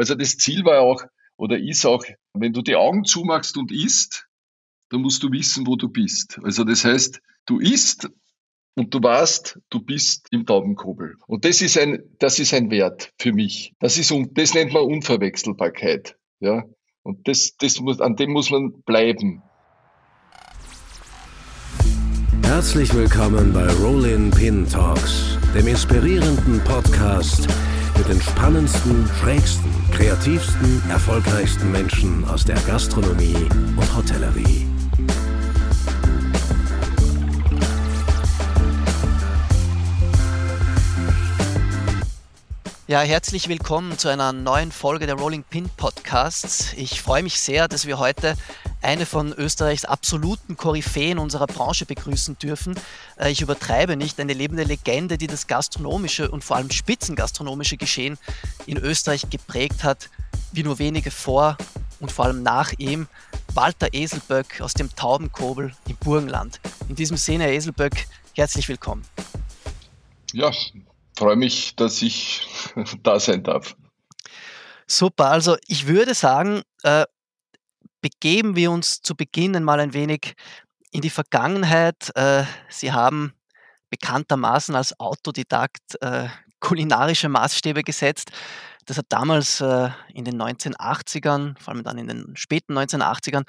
also das Ziel war auch oder ist auch, wenn du die Augen zumachst und isst, dann musst du wissen, wo du bist. Also das heißt, du isst und du weißt, du bist im Taubenkobel. Und das ist ein, das ist ein Wert für mich. Das ist, das nennt man Unverwechselbarkeit. Ja. Und das, das muss, an dem muss man bleiben. Herzlich willkommen bei Rollin Pin Talks, dem inspirierenden Podcast mit den spannendsten, schrägsten, kreativsten, erfolgreichsten Menschen aus der Gastronomie und Hotellerie. Ja, herzlich willkommen zu einer neuen Folge der Rolling Pin Podcasts. Ich freue mich sehr, dass wir heute eine von Österreichs absoluten Koryphäen unserer Branche begrüßen dürfen. Äh, ich übertreibe nicht, eine lebende Legende, die das gastronomische und vor allem spitzengastronomische Geschehen in Österreich geprägt hat, wie nur wenige vor und vor allem nach ihm. Walter Eselböck aus dem Taubenkobel im Burgenland. In diesem Sinne, Herr Eselböck, herzlich willkommen. Ja, freue mich, dass ich da sein darf. Super, also ich würde sagen, äh, begeben wir uns zu Beginn einmal ein wenig in die Vergangenheit. Äh, Sie haben bekanntermaßen als Autodidakt äh, kulinarische Maßstäbe gesetzt. Das hat damals äh, in den 1980ern, vor allem dann in den späten 1980ern,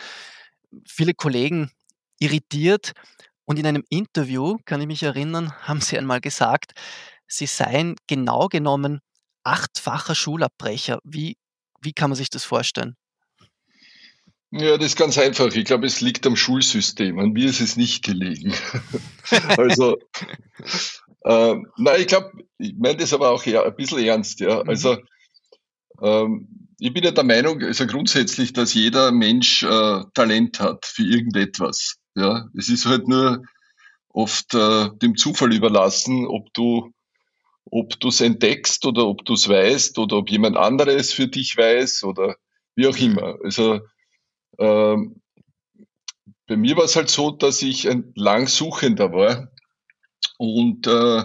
viele Kollegen irritiert. Und in einem Interview, kann ich mich erinnern, haben Sie einmal gesagt, Sie seien genau genommen achtfacher Schulabbrecher. Wie, wie kann man sich das vorstellen? Ja, das ist ganz einfach. Ich glaube, es liegt am Schulsystem. An mir ist es nicht gelegen. also, äh, nein, ich glaube, ich meine das aber auch eher, ein bisschen ernst. Ja. Mhm. Also, ähm, ich bin ja der Meinung, also grundsätzlich, dass jeder Mensch äh, Talent hat für irgendetwas. Ja, es ist halt nur oft äh, dem Zufall überlassen, ob du ob du es entdeckst oder ob du es weißt oder ob jemand anderes für dich weiß oder wie auch mhm. immer. Also ähm, bei mir war es halt so, dass ich ein Langsuchender war und, äh,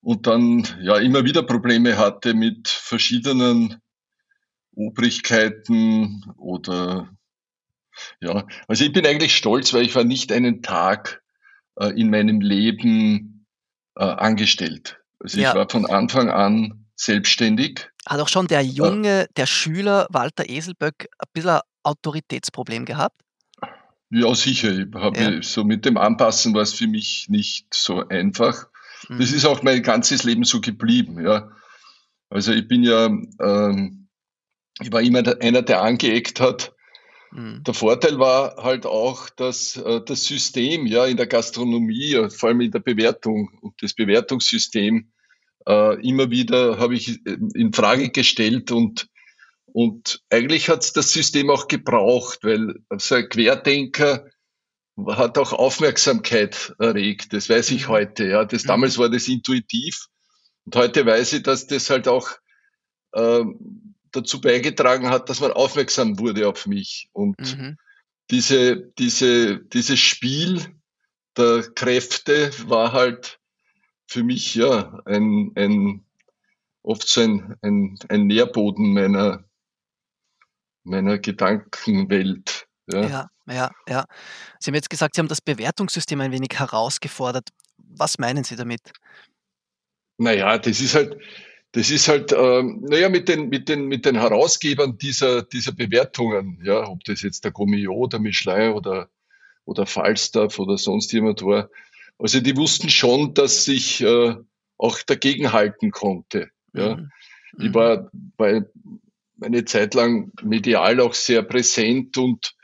und dann ja immer wieder Probleme hatte mit verschiedenen Obrigkeiten oder ja, also ich bin eigentlich stolz, weil ich war nicht einen Tag äh, in meinem Leben äh, angestellt. Also ich ja. war von Anfang an selbstständig. Hat auch schon der äh, Junge, der Schüler Walter Eselböck ein bisschen Autoritätsproblem gehabt? Ja, sicher. Ja. so mit dem Anpassen war es für mich nicht so einfach. Mhm. Das ist auch mein ganzes Leben so geblieben. Ja. Also ich bin ja, ähm, ich war immer einer, der angeeckt hat. Mhm. Der Vorteil war halt auch, dass äh, das System ja in der Gastronomie, äh, vor allem in der Bewertung und das Bewertungssystem äh, immer wieder habe ich äh, in Frage gestellt und und eigentlich hat es das System auch gebraucht, weil so ein Querdenker hat auch Aufmerksamkeit erregt. Das weiß ich mhm. heute. Ja, das, mhm. damals war das intuitiv. Und heute weiß ich, dass das halt auch äh, dazu beigetragen hat, dass man aufmerksam wurde auf mich. Und mhm. diese, diese, dieses Spiel der Kräfte war halt für mich ja ein, ein oft so ein, ein, ein Nährboden meiner, meiner Gedankenwelt. Ja. ja, ja, ja. Sie haben jetzt gesagt, Sie haben das Bewertungssystem ein wenig herausgefordert. Was meinen Sie damit? Naja, das ist halt, das ist halt, ähm, naja, mit den, mit den, mit den Herausgebern dieser, dieser Bewertungen, ja, ob das jetzt der Gomio oder Michelin oder, oder Falstaff oder sonst jemand war. Also die wussten schon, dass ich äh, auch dagegen halten konnte. Ja. Mhm. Ich mhm. war bei, eine Zeit lang medial auch sehr präsent und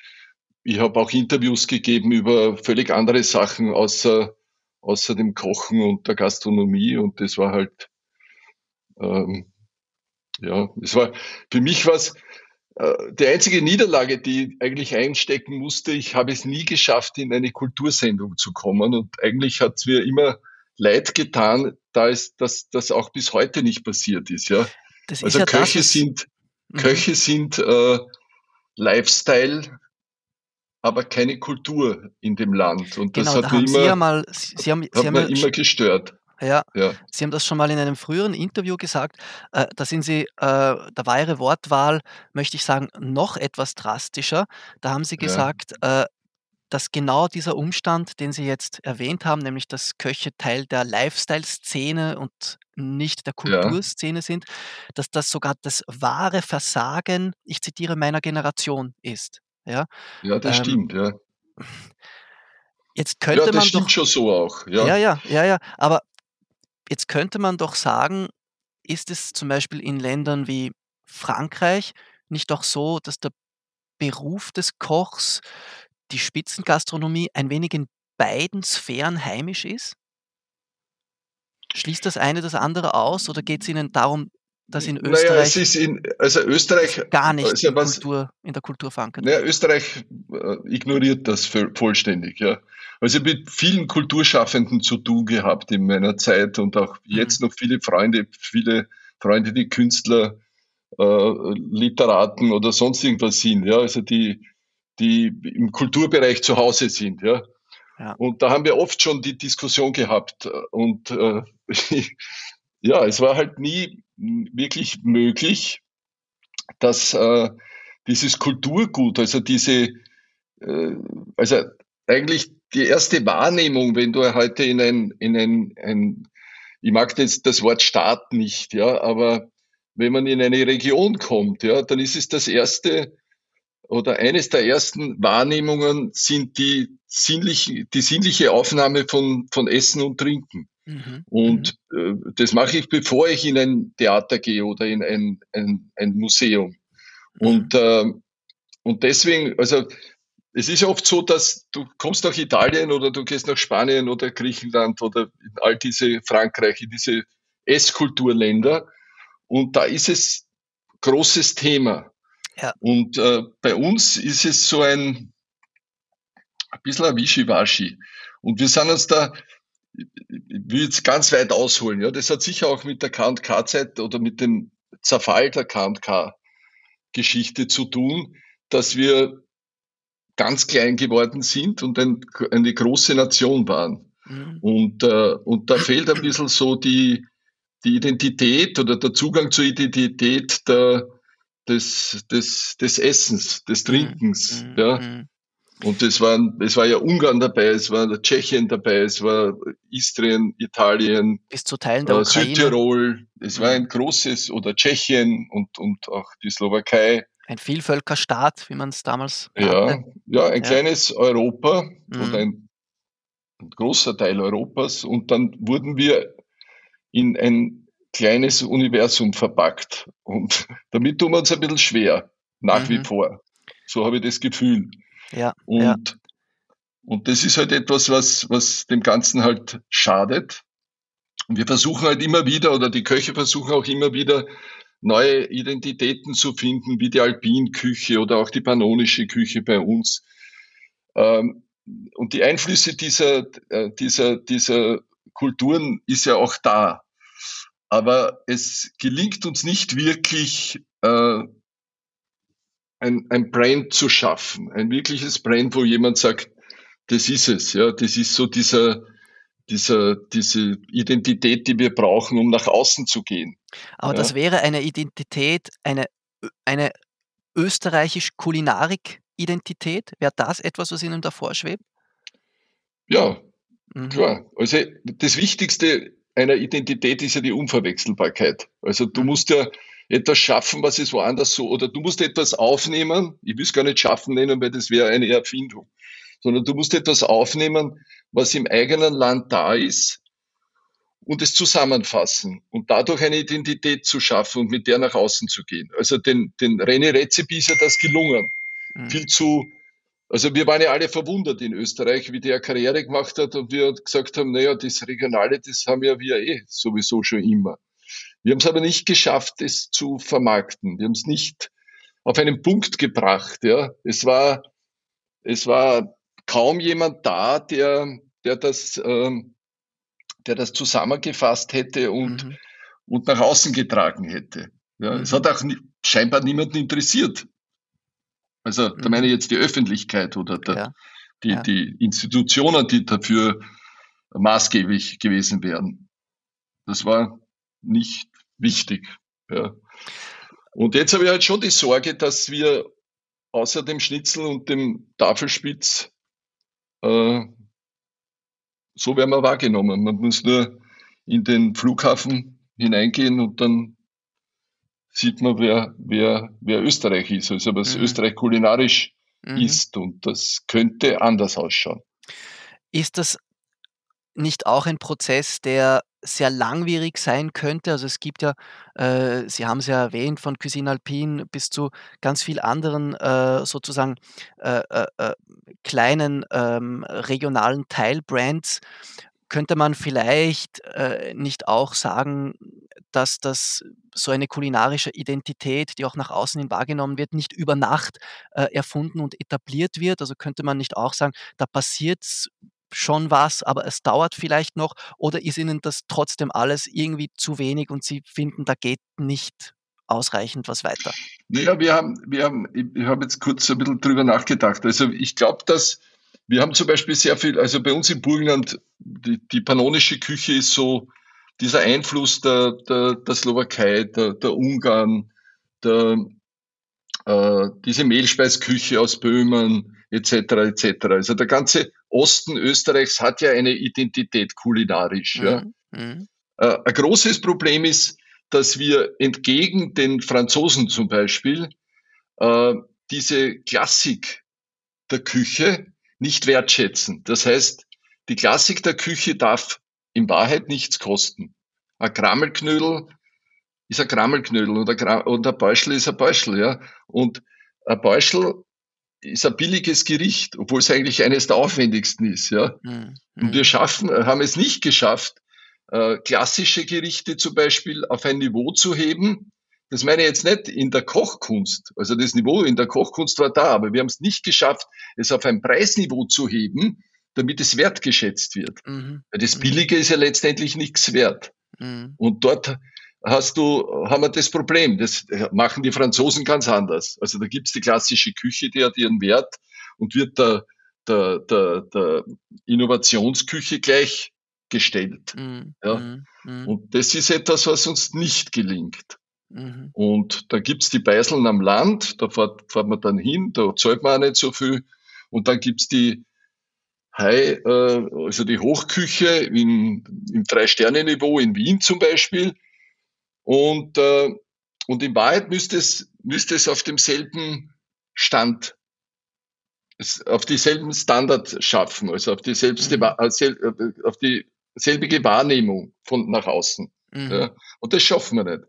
ich habe auch Interviews gegeben über völlig andere Sachen außer, außer dem Kochen und der Gastronomie und das war halt, ähm, ja, es war, für mich was äh, die einzige Niederlage, die ich eigentlich einstecken musste. Ich habe es nie geschafft, in eine Kultursendung zu kommen und eigentlich hat es mir immer leid getan, da es, dass das auch bis heute nicht passiert ist, ja. also ja Köche das, sind, Mhm. Köche sind äh, Lifestyle, aber keine Kultur in dem Land. Und das genau, hat da mich immer, Sie mal, Sie haben, Sie haben immer gestört. Ja. ja. Sie haben das schon mal in einem früheren Interview gesagt. Äh, da sind Sie, äh, da war Ihre Wortwahl, möchte ich sagen, noch etwas drastischer. Da haben Sie gesagt, ja. äh, dass genau dieser Umstand, den Sie jetzt erwähnt haben, nämlich dass Köche Teil der Lifestyle-Szene und nicht der Ja. Kulturszene sind, dass das sogar das wahre Versagen, ich zitiere, meiner Generation ist. Ja, Ja, das ähm, stimmt, ja. jetzt Ja, könnte das man stimmt doch, schon so auch, ja, ja. ja, ja, ja, aber jetzt könnte man doch sagen, ist es zum Beispiel in Ländern wie Frankreich nicht auch so, dass der Beruf des Kochs die Spitzengastronomie ein wenig in beiden Sphären heimisch ist? Schließt das eine das andere aus oder geht es Ihnen darum, dass in Naja, Österreich ist in, also Österreich, gar nicht also in was, Kultur, in der Kultur verankert naja? Österreich äh, ignoriert das voll- vollständig, ja. Also mit vielen Kulturschaffenden zu tun gehabt in meiner Zeit und auch Mhm. jetzt noch viele Freunde, viele Freunde, die Künstler, äh, Literaten oder sonst irgendwas sind, ja, also die, die im Kulturbereich zu Hause sind, ja. Ja. Und da haben wir oft schon die Diskussion gehabt äh, und äh, ja, es war halt nie wirklich möglich, dass äh, dieses Kulturgut, also diese, äh, also eigentlich die erste Wahrnehmung, wenn du heute in ein, in ein, ein ich mag jetzt das Wort Staat nicht, ja, aber wenn man in eine Region kommt, ja, dann ist es das erste oder eines der ersten Wahrnehmungen sind die sinnliche, die sinnliche Aufnahme von, von Essen und Trinken. Mhm. Mhm. Und äh, das mache ich, bevor ich in ein Theater gehe oder in ein, ein, ein Museum. Mhm. Und, ähm, und deswegen, also es ist oft so, dass du kommst nach Italien oder du gehst nach Spanien oder Griechenland oder in all diese Frankreich, in diese Esskulturländer und da ist es großes Thema. Ja. Und äh, bei uns ist es so ein, ein bisschen ein Wischiwaschi. Und wir sind uns da, ich will jetzt ganz weit ausholen, ja, das hat sicher auch mit der K&K-Zeit oder mit dem Zerfall der K&K-Geschichte zu tun, dass wir ganz klein geworden sind und ein, eine große Nation waren. Mhm. Und, äh, und da fehlt ein bisschen so die, die Identität oder der Zugang zur Identität der, des, des, des Essens, des Trinkens. Mhm. Ja. Mhm. Und es war, es war ja Ungarn dabei, es war Tschechien dabei, es war Istrien, Italien, Bis zu Teilen der äh, Ukraine Südtirol. Es war Mhm. ein großes, oder Tschechien und, und auch die Slowakei. ein Vielvölkerstaat, wie man es damals Ja, nannte. ja, ein Ja. kleines Europa Mhm. oder ein, ein großer Teil Europas. Und dann wurden wir in ein kleines Universum verpackt. Und damit tun wir uns ein bisschen schwer, nach wie Mhm. vor. So habe ich das Gefühl. Ja, ja. Und, und das ist halt etwas, was, was dem Ganzen halt schadet. Und wir versuchen halt immer wieder, oder die Köche versuchen auch immer wieder, neue Identitäten zu finden, wie die Alpinküche oder auch die pannonische Küche bei uns. Ähm, und die Einflüsse dieser, äh, dieser, dieser Kulturen ist ja auch da. Aber es gelingt uns nicht wirklich, äh, ein, ein Brand zu schaffen, ein wirkliches Brand, wo jemand sagt, das ist es, ja, das ist so dieser, dieser, diese Identität, die wir brauchen, um nach außen zu gehen. Aber Ja. das wäre eine Identität, eine, eine österreichisch-Kulinarik-Identität? Wäre das etwas, was Ihnen davor schwebt? Ja, Mhm. klar. Also das Wichtigste einer Identität ist ja die Unverwechselbarkeit. Also du musst ja etwas schaffen, was es woanders so, oder du musst etwas aufnehmen, ich will es gar nicht schaffen nennen, weil das wäre eine Erfindung, sondern du musst etwas aufnehmen, was im eigenen Land da ist und es zusammenfassen und dadurch eine Identität zu schaffen und mit der nach außen zu gehen. Also den, den René Rezepi ist ja das gelungen. Mhm. Viel zu, also wir waren ja alle verwundert in Österreich, wie der Karriere gemacht hat und wir gesagt haben, naja, das Regionale, das haben ja wir eh sowieso schon immer. Wir haben es aber nicht geschafft, es zu vermarkten. Wir haben es nicht auf einen Punkt gebracht. Ja. Es war, es war kaum jemand da, der, der das, ähm, der das zusammengefasst hätte und, Mhm. und nach außen getragen hätte. Ja, Es Mhm. hat auch scheinbar niemanden interessiert. Also da Mhm. meine ich jetzt die Öffentlichkeit oder der, Ja, die, ja. die Institutionen, die dafür maßgeblich gewesen wären. das war nicht wichtig. Ja. Und jetzt habe ich halt schon die Sorge, dass wir außer dem Schnitzel und dem Tafelspitz äh, so werden wir wahrgenommen. Man muss nur in den Flughafen hineingehen und dann sieht man, wer, wer, wer Österreich ist, also was mhm. Österreich kulinarisch mhm. ist. Und das könnte anders ausschauen. Ist das nicht auch ein Prozess, der sehr langwierig sein könnte? Also es gibt ja, äh, Sie haben es ja erwähnt, von Cuisine Alpine bis zu ganz vielen anderen äh, sozusagen äh, äh, äh kleinen ähm, regionalen Teilbrands. Könnte man vielleicht äh, nicht auch sagen, dass das so eine kulinarische Identität, die auch nach außen hin wahrgenommen wird, nicht über Nacht erfunden und etabliert wird? Also könnte man nicht auch sagen, da passiert schon was, aber es dauert vielleicht noch? Oder ist Ihnen das trotzdem alles irgendwie zu wenig und Sie finden, da geht nicht ausreichend was weiter? Naja, wir haben, wir haben, ich habe jetzt kurz ein bisschen drüber nachgedacht. Also ich glaube, dass wir haben zum Beispiel sehr viel, also bei uns im Burgenland, die, die pannonische Küche ist so dieser Einfluss der, der, der Slowakei, der, der Ungarn, der, äh, diese Mehlspeisküche aus Böhmen, etc. etc. Also der ganze Osten Österreichs hat ja eine Identität kulinarisch. Mhm. Ja. Mhm. Äh, ein großes Problem ist, dass wir entgegen den Franzosen zum Beispiel äh, diese Klassik der Küche nicht wertschätzen. Das heißt, die Klassik der Küche darf in Wahrheit nichts kosten. Ein Krammelknödel ist ein Krammelknödel und ein, und ein Beuschel ist ein Beuschel, ja. Und ein Beuschel ist ein billiges Gericht, obwohl es eigentlich eines der aufwendigsten ist. Ja? Mhm. Und wir schaffen, haben es nicht geschafft, äh, klassische Gerichte zum Beispiel auf ein Niveau zu heben. Das meine ich jetzt nicht in der Kochkunst. Also das Niveau in der Kochkunst war da, aber wir haben es nicht geschafft, es auf ein Preisniveau zu heben, damit es wertgeschätzt wird. Mhm. Weil das mhm. Billige ist ja letztendlich nichts wert. Mhm. Und dort hast du, haben wir das Problem. Das machen die Franzosen ganz anders. Also da gibt's die klassische Küche, die hat ihren Wert und wird der, der, der, der Innovationsküche gleichgestellt. Mhm. Ja. Mhm. mhm. Und das ist etwas, was uns nicht gelingt. Mhm. Und da gibt's die Beiseln am Land, da fährt, fährt man dann hin, da zahlt man auch nicht so viel. Und dann gibt's die High, äh, also die Hochküche in, im Drei-Sterne-Niveau in Wien zum Beispiel und, äh, und in Wahrheit müsste es, müsste es auf demselben Stand, auf dieselben Standard schaffen, also auf die selbste, mhm. Äh, äh, auf die selbige Wahrnehmung von nach außen. Mhm. Ja. Und das schaffen wir nicht.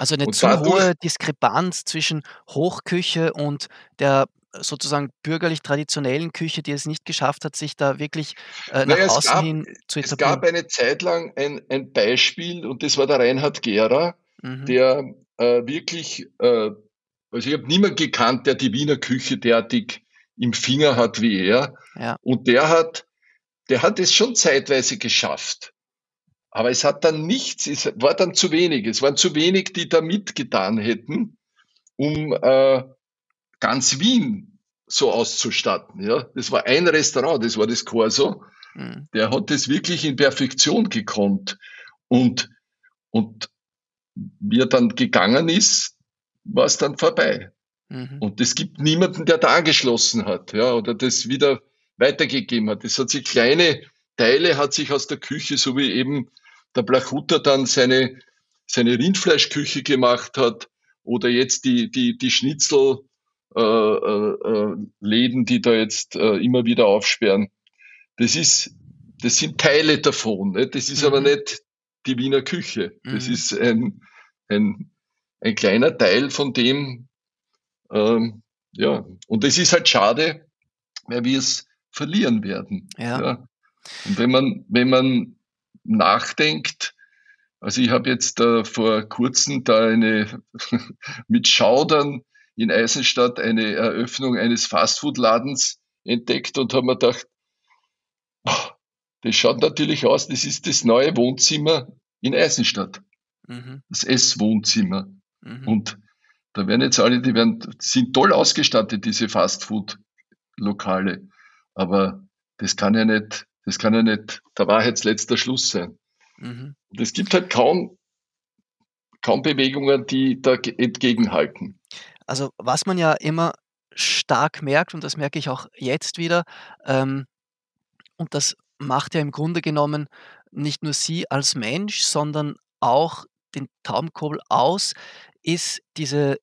Also eine und zu hohe Diskrepanz zwischen Hochküche und der sozusagen bürgerlich-traditionellen Küche, die es nicht geschafft hat, sich da wirklich äh, nach naja, außen gab, hin zu etablieren? Es gab eine Zeit lang ein, ein Beispiel und das war der Reinhard Gera, mhm. der äh, wirklich, äh, also ich habe niemanden gekannt, der die Wiener Küche derartig im Finger hat wie er. Ja. Und der hat, der hat es schon zeitweise geschafft. Aber es hat dann nichts, es war dann zu wenig. Es waren zu wenig, die da mitgetan hätten, um äh, ganz Wien so auszustatten. Ja, das war ein Restaurant, das war das Corso. Mhm. Der hat das wirklich in Perfektion gekonnt. Und, und wie er dann gegangen ist, war es dann vorbei. Mhm. Und es gibt niemanden, der da angeschlossen hat, ja, oder das wieder weitergegeben hat. Es hat sich kleine Teile hat sich aus der Küche, so wie eben der Blachutter dann seine, seine Rindfleischküche gemacht hat, oder jetzt die, die, die Schnitzel, äh, äh, äh, Läden, die da jetzt äh, immer wieder aufsperren. Das ist, das sind Teile davon. Ne? Das ist mhm. aber nicht die Wiener Küche. Das mhm. ist ein, ein, ein kleiner Teil von dem, ähm, ja. Und das ist halt schade, weil wir es verlieren werden. Ja. ja. Und wenn man, wenn man nachdenkt, also ich habe jetzt äh, vor kurzem da eine mit Schaudern in Eisenstadt eine Eröffnung eines Fastfood-Ladens entdeckt und habe mir gedacht, oh, das schaut natürlich aus, das ist das neue Wohnzimmer in Eisenstadt. Mhm. Das Esswohnzimmer. Mhm. Und da werden jetzt alle, die werden, sind toll ausgestattet, diese Fastfood-Lokale. Aber das kann ja nicht, das kann ja nicht der Wahrheitsletzter Schluss sein. Mhm. Es gibt halt kaum, kaum Bewegungen, die da entgegenhalten. Also was man ja immer stark merkt, und das merke ich auch jetzt wieder, ähm, und das macht ja im Grunde genommen nicht nur Sie als Mensch, sondern auch den Taubenkobel aus, ist diese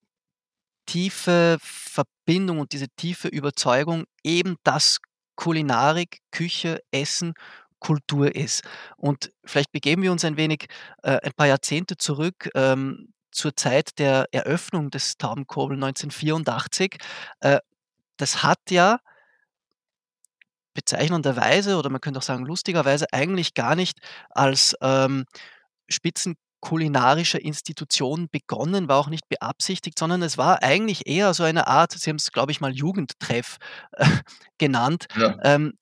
tiefe Verbindung und diese tiefe Überzeugung eben, dass Kulinarik, Küche, Essen Kultur ist. Und vielleicht begeben wir uns ein wenig äh, ein paar Jahrzehnte zurück ähm, zur Zeit der Eröffnung des Taubenkobel 1984. Äh, das hat ja bezeichnenderweise oder man könnte auch sagen lustigerweise eigentlich gar nicht als ähm, Spitzen kulinarischer Institution begonnen, war auch nicht beabsichtigt, sondern es war eigentlich eher so eine Art, Sie haben es, glaube ich, mal Jugendtreff äh, genannt. Ja. Ähm,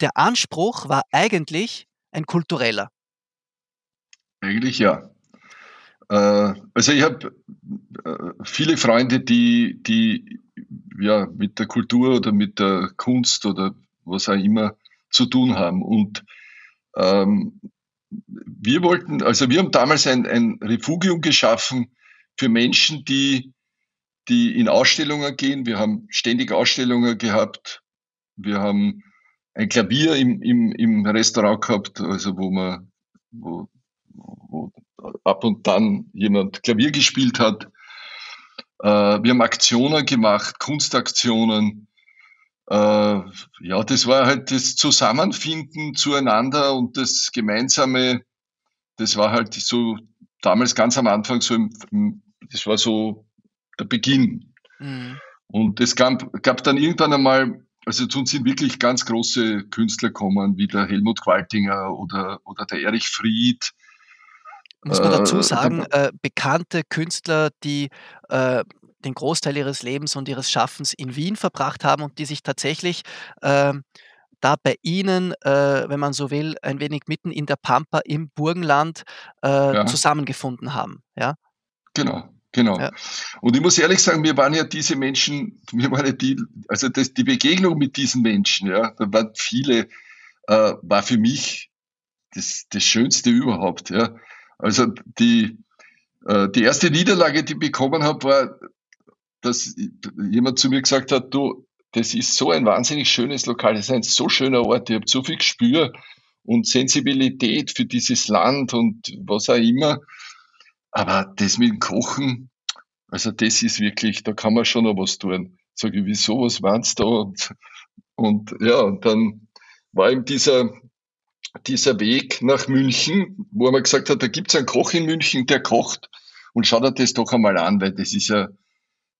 der Anspruch war eigentlich ein kultureller. Eigentlich ja. Äh, also ich habe äh, viele Freunde, die, die ja mit der Kultur oder mit der Kunst oder was auch immer zu tun haben. Und ähm, wir wollten, also wir haben damals ein, ein Refugium geschaffen für Menschen, die, die in Ausstellungen gehen. Wir haben ständig Ausstellungen gehabt. Wir haben ein Klavier im, im, im Restaurant gehabt, also wo man, wo, wo ab und dann jemand Klavier gespielt hat. Äh, wir haben Aktionen gemacht, Kunstaktionen. Äh, ja, das war halt das Zusammenfinden zueinander und das gemeinsame, das war halt so damals ganz am Anfang so, im, das war so der Beginn. Mhm. Und es gab, gab dann irgendwann einmal, also zu uns sind wirklich ganz große Künstler kommen, wie der Helmut Qualtinger oder, oder der Erich Fried. Muss man dazu äh, sagen, äh, bekannte Künstler, die äh, den Großteil ihres Lebens und ihres Schaffens in Wien verbracht haben und die sich tatsächlich äh, da bei Ihnen, äh, wenn man so will, ein wenig mitten in der Pampa im Burgenland äh, ja. zusammengefunden haben. Ja? Genau. Genau. Ja. Und ich muss ehrlich sagen, wir waren ja diese Menschen, wir waren ja die, also das, die Begegnung mit diesen Menschen, ja, da waren viele, äh, war für mich das, das Schönste überhaupt, ja. Also die, äh, die erste Niederlage, die ich bekommen habe, war dass jemand zu mir gesagt hat, du, das ist so ein wahnsinnig schönes Lokal, das ist ein so schöner Ort, ihr habt so viel Gespür und Sensibilität für dieses Land und was auch immer. Aber das mit dem Kochen, also das ist wirklich, da kann man schon noch was tun. Sag ich, wieso, was meinst du? Und, und ja, und dann war eben dieser, dieser Weg nach München, wo man gesagt hat, da gibt es einen Koch in München, der kocht und schaut dir das doch einmal an, weil das ist ja,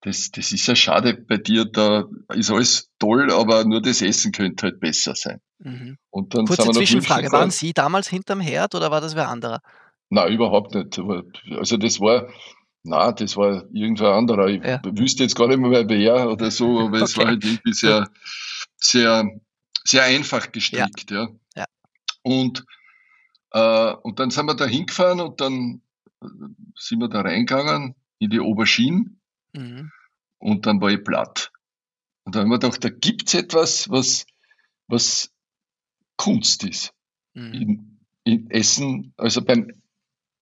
das, das ist ja schade bei dir, da ist alles toll, aber nur das Essen könnte halt besser sein. Mhm. Und dann Kurze Zwischenfrage, waren Sie damals hinterm Herd oder war das wer anderer? Nein, überhaupt nicht. Also das war, na, das war irgendwer anderer. Ich ja. wüsste jetzt gar nicht mehr wer oder so, aber okay. es war halt irgendwie sehr, sehr, sehr einfach gestrickt, ja. ja. ja. Und, äh, und dann sind wir da hingefahren und dann äh, sind wir da reingegangen in die Oberschien Mhm. Und dann war ich platt. Und dann haben wir gedacht, da gibt es etwas, was, was Kunst ist. Mhm. In, in Essen, also beim,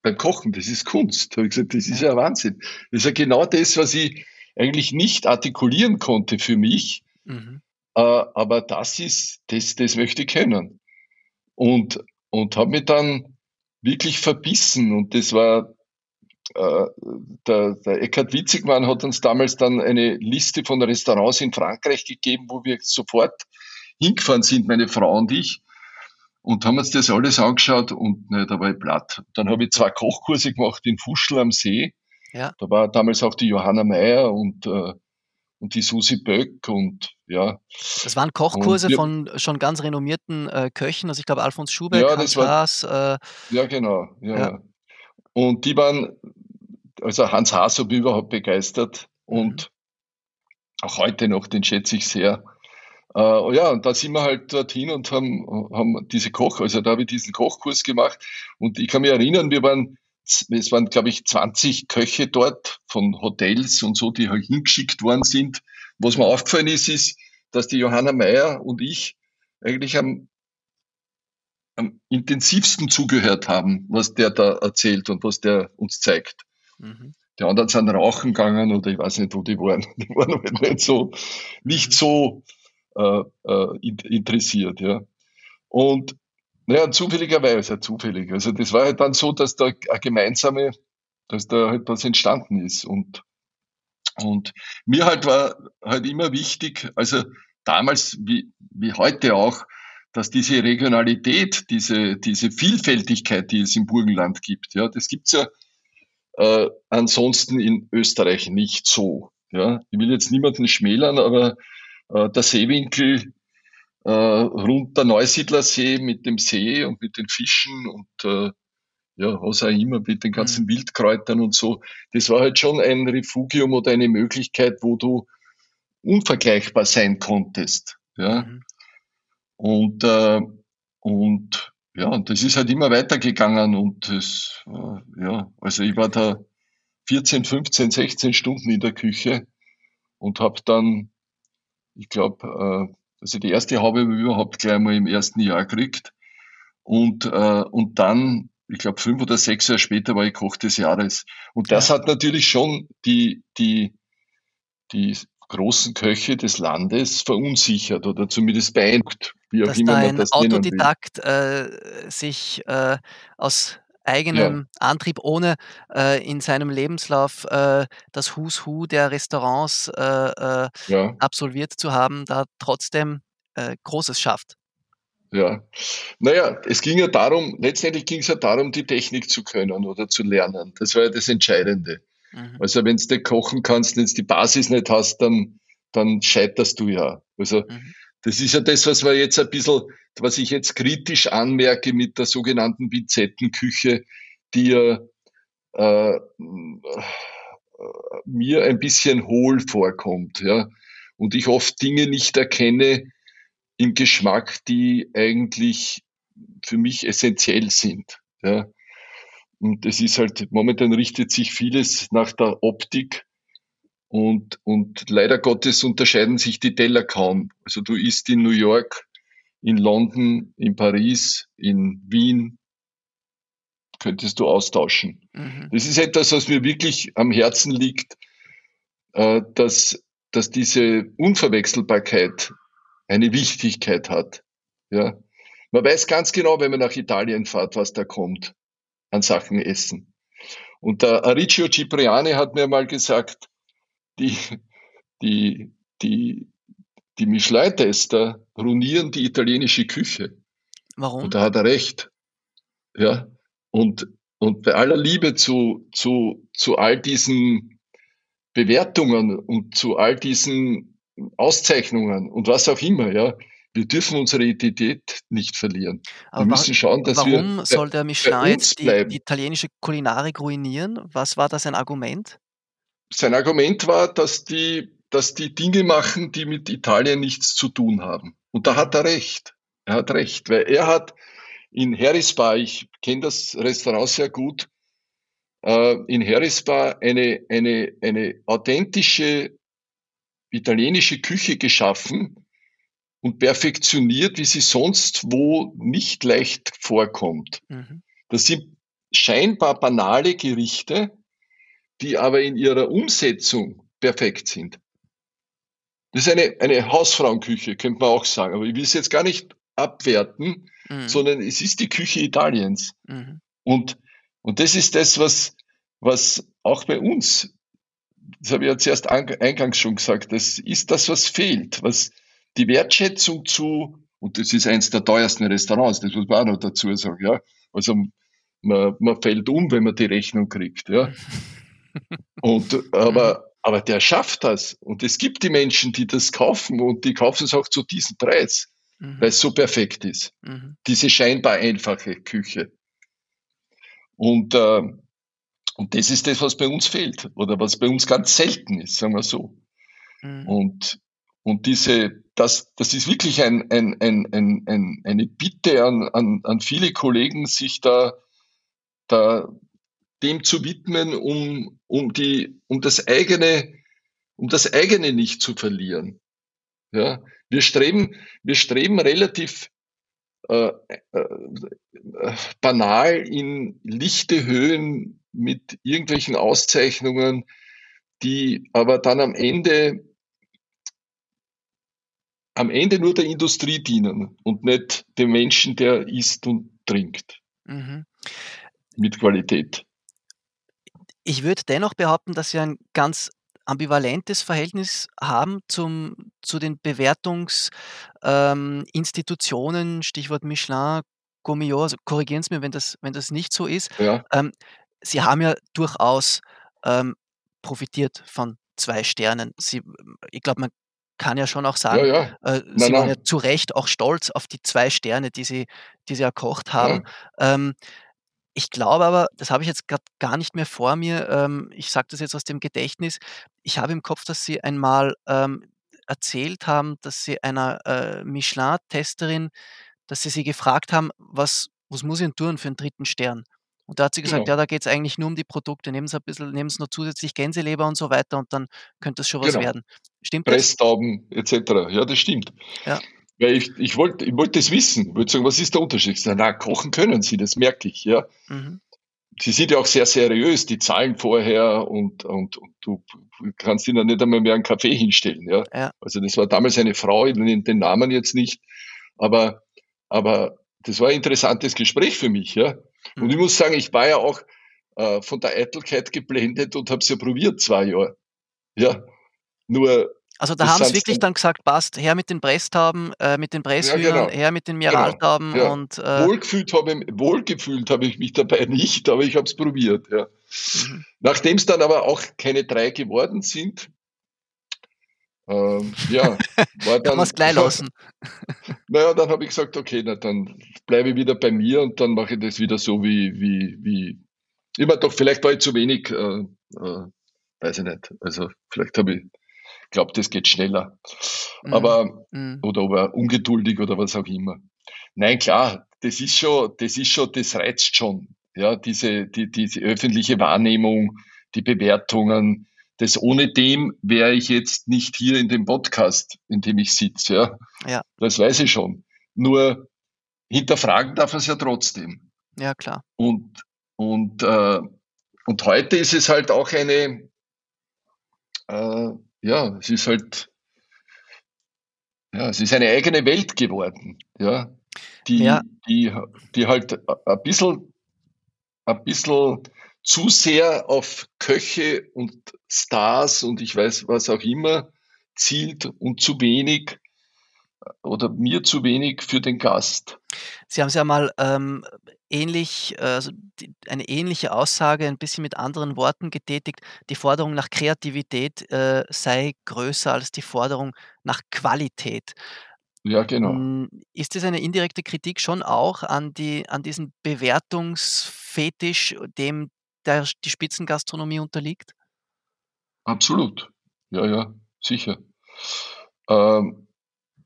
beim Kochen, das ist Kunst. Da habe ich gesagt, das ist ja Wahnsinn. Das ist ja genau das, was ich eigentlich nicht artikulieren konnte für mich. Mhm. Äh, aber das ist, das, das möchte ich können. Und, und habe mich dann wirklich verbissen. Und das war äh, der, der Eckhard Witzigmann hat uns damals dann eine Liste von Restaurants in Frankreich gegeben, wo wir sofort hingefahren sind, meine Frau und ich, und haben uns das alles angeschaut und ne, da war ich platt. Dann habe ich zwei Kochkurse gemacht in Fuschl am See. Ja. Da war damals auch die Johanna Meyer und, äh, und die Susi Böck und ja. Das waren Kochkurse wir, von schon ganz renommierten äh, Köchen, also ich glaube Alfons Schubeck, ja, Hans war, Haas. Äh, ja, genau. Ja. ja. Und die waren, also Hans Haas habe ich überhaupt begeistert und auch heute noch, den schätze ich sehr. Uh, ja, und da sind wir halt dorthin und haben, haben diese Koch, also da habe ich diesen Kochkurs gemacht und ich kann mich erinnern, wir waren, es waren, glaube ich, 20 Köche dort von Hotels und so, die halt hingeschickt worden sind. Was mir aufgefallen ist, ist, dass die Johanna Meyer und ich eigentlich am am intensivsten zugehört haben, was der da erzählt und was der uns zeigt. Mhm. Die anderen sind rauchen gegangen oder ich weiß nicht, wo die waren. Die waren halt nicht so, nicht so äh, äh, interessiert. Ja. Und naja, zufälligerweise, zufällig. Also das war halt dann so, dass da eine gemeinsame, dass da halt was entstanden ist. Und, und mir halt war halt immer wichtig, also damals wie, wie heute auch, dass diese Regionalität, diese, diese Vielfältigkeit, die es im Burgenland gibt, ja, das gibt's ja äh, ansonsten in Österreich nicht so. Ja. Ich will jetzt niemanden schmälern, aber äh, der Seewinkel äh, rund der Neusiedlersee mit dem See und mit den Fischen und äh, ja, was auch immer, mit den ganzen mhm. Wildkräutern und so. Das war halt schon ein Refugium oder eine Möglichkeit, wo du unvergleichbar sein konntest. Ja. Mhm. Und, äh, und ja, und das ist halt immer weitergegangen und das, äh, ja, also ich war da 14, 15, 16 Stunden in der Küche und habe dann, ich glaube, äh, also die erste habe ich überhaupt gleich mal im ersten Jahr gekriegt und, äh, und dann, ich glaube, fünf oder sechs Jahre später war ich Koch des Jahres. Und das ja. hat natürlich schon die, die, die großen Köche des Landes verunsichert oder zumindest beeindruckt, wie auch Dass immer da man das Autodidakt äh, sich äh, aus eigenem ja. Antrieb, ohne äh, in seinem Lebenslauf äh, das Who's Who der Restaurants äh, äh, ja. absolviert zu haben, da trotzdem Großes schafft. Ja, naja, es ging ja darum, letztendlich ging es ja darum, die Technik zu können oder zu lernen. Das war ja das Entscheidende. Mhm. Also wenn du kochen kannst, wenn du die Basis nicht hast, dann, dann scheiterst du ja. Also mhm. das ist ja das, was wir jetzt ein bisschen, was ich jetzt kritisch anmerke mit der sogenannten Pinzettenküche, die ja äh, mir ein bisschen hohl vorkommt, ja. Und ich oft Dinge nicht erkenne im Geschmack, die eigentlich für mich essentiell sind. Ja. Und es ist halt, momentan richtet sich vieles nach der Optik und, und leider Gottes unterscheiden sich die Teller kaum. Also du isst in New York, in London, in Paris, in Wien, könntest du austauschen. Mhm. Das ist etwas, was mir wirklich am Herzen liegt, äh, dass, dass diese Unverwechselbarkeit eine Wichtigkeit hat. Ja. Man weiß ganz genau, wenn man nach Italien fährt, was da kommt an Sachen essen. Und der Arriccio Cipriani hat mir mal gesagt, die, die, die, die Michelin-Tester ruinieren die italienische Küche. Warum? Und da hat er recht. Ja. Und, und bei aller Liebe zu, zu, zu all diesen Bewertungen und zu all diesen Auszeichnungen und was auch immer, ja, wir dürfen unsere Identität nicht verlieren. Aber wir müssen schauen, dass warum wir. Warum soll der Michelin jetzt die, die, italienische Kulinarik ruinieren? Was war da sein Argument? Sein Argument war, dass die, dass die Dinge machen, die mit Italien nichts zu tun haben. Und da hat er recht. Er hat recht, weil er hat in Harrisbar, ich kenne das Restaurant sehr gut, äh, in Harrisbar eine, eine, eine authentische italienische Küche geschaffen, und perfektioniert, wie sie sonst wo nicht leicht vorkommt. Mhm. Das sind scheinbar banale Gerichte, die aber in ihrer Umsetzung perfekt sind. Das ist eine, eine Hausfrauenküche, könnte man auch sagen. Aber ich will es jetzt gar nicht abwerten, mhm. sondern es ist die Küche Italiens. Mhm. Und, und das ist das, was, was auch bei uns, das habe ich ja zuerst eingangs schon gesagt, das ist das, was fehlt, was, die Wertschätzung zu, und das ist eins der teuersten Restaurants, das muss man auch noch dazu sagen, ja. Also man, man fällt um, wenn man die Rechnung kriegt, ja. Und, aber, aber der schafft das. Und es gibt die Menschen, die das kaufen und die kaufen es auch zu diesem Preis, mhm. weil es so perfekt ist. Mhm. Diese scheinbar einfache Küche. Und, äh, und das ist das, was bei uns fehlt oder was bei uns ganz selten ist, sagen wir so. Mhm. Und und diese, das, das ist wirklich ein, ein, ein, ein, ein, eine Bitte an, an, an viele Kollegen, sich da, da dem zu widmen, um, um, die, um, das eigene, um das eigene nicht zu verlieren. Ja, wir streben, wir streben relativ äh, äh, banal in lichte Höhen mit irgendwelchen Auszeichnungen, die aber dann am Ende am Ende nur der Industrie dienen und nicht dem Menschen, der isst und trinkt. Mhm. Mit Qualität. Ich würde dennoch behaupten, dass Sie ein ganz ambivalentes Verhältnis haben zum, zu den Bewertungsinstitutionen, ähm, Stichwort Michelin, Gourmillot, also korrigieren Sie mir, wenn das, wenn das nicht so ist. Ja. Ähm, Sie haben ja durchaus ähm, profitiert von zwei Sternen. Sie, ich glaube, man kann ja schon auch sagen, ja, ja. Äh, Sie nein, waren ja zu Recht auch stolz auf die zwei Sterne, die Sie, die Sie erkocht haben. Ähm, ich glaube aber, das habe ich jetzt gerade gar nicht mehr vor mir, ähm, ich sage das jetzt aus dem Gedächtnis, ich habe im Kopf, dass Sie einmal ähm, erzählt haben, dass Sie einer äh, Michelin-Testerin, dass Sie sie gefragt haben, was, was muss ich denn tun für einen dritten Stern? Und da hat sie gesagt, Genau. ja, da geht es eigentlich nur um die Produkte. Nehmen Sie ein bisschen, nehmen Sie noch zusätzlich Gänseleber und so weiter und dann könnte es schon was Genau. werden. Stimmt das? Presstauben etc. Ja, das stimmt. Ja. Weil ich, ich wollte ich wollte das wissen. Ich wollte sagen, was ist der Unterschied? Ich sage, na, kochen können Sie, das merke ich, ja. Mhm. Sie sind ja auch sehr seriös, die zahlen vorher und, und, und du kannst ihnen nicht einmal mehr einen Kaffee hinstellen, ja. Ja. Also das war damals eine Frau, ich nenne den Namen jetzt nicht, aber, aber das war ein interessantes Gespräch für mich, ja. Und ich mhm. muss sagen, ich war ja auch äh, von der Eitelkeit geblendet und habe es ja probiert, zwei Jahre. Ja, nur. Also da haben sie wirklich dann gesagt, passt, her mit den Presstauben, äh, mit den Presshühnern, ja, genau. her mit den Miraltauben genau. ja. und äh, wohlgefühlt habe wohlgefühlt habe ich mich dabei nicht, aber ich habe es probiert. Ja. Mhm. Nachdem es dann aber auch keine drei geworden sind, ähm, ja, war dann. Kann man es gleich lassen. naja, dann habe ich gesagt, okay, na, dann bleibe ich wieder bei mir und dann mache ich das wieder so wie, wie, wie. Immer doch, vielleicht war ich zu wenig, äh, äh, weiß ich nicht. Also vielleicht habe ich glaubt, das geht schneller. Mhm. Aber, mhm. oder ob er ungeduldig oder was auch immer. Nein, klar, das ist schon, das ist schon, das reizt schon. Ja, diese, die, diese öffentliche Wahrnehmung, die Bewertungen, das ohne dem wäre ich jetzt nicht hier in dem Podcast, in dem ich sitze. Ja? ja. Das weiß ich schon. Nur hinterfragen darf es ja trotzdem. Ja, klar. Und, und, äh, und heute ist es halt auch eine, äh, ja, es ist halt, ja, es ist eine eigene Welt geworden, ja, die, ja. die, die halt ein bisschen, ein bisschen zu sehr auf Köche und Stars und ich weiß was auch immer zielt und zu wenig oder mir zu wenig für den Gast. Sie haben es ja mal ähm, ähnlich, also die, eine ähnliche Aussage ein bisschen mit anderen Worten getätigt. Die Forderung nach Kreativität äh, sei größer als die Forderung nach Qualität. Ja, genau. Hm, ist das eine indirekte Kritik schon auch an, die, an diesen Bewertungsfetisch, dem der die Spitzengastronomie unterliegt? Absolut. Ja, ja, sicher. Ähm,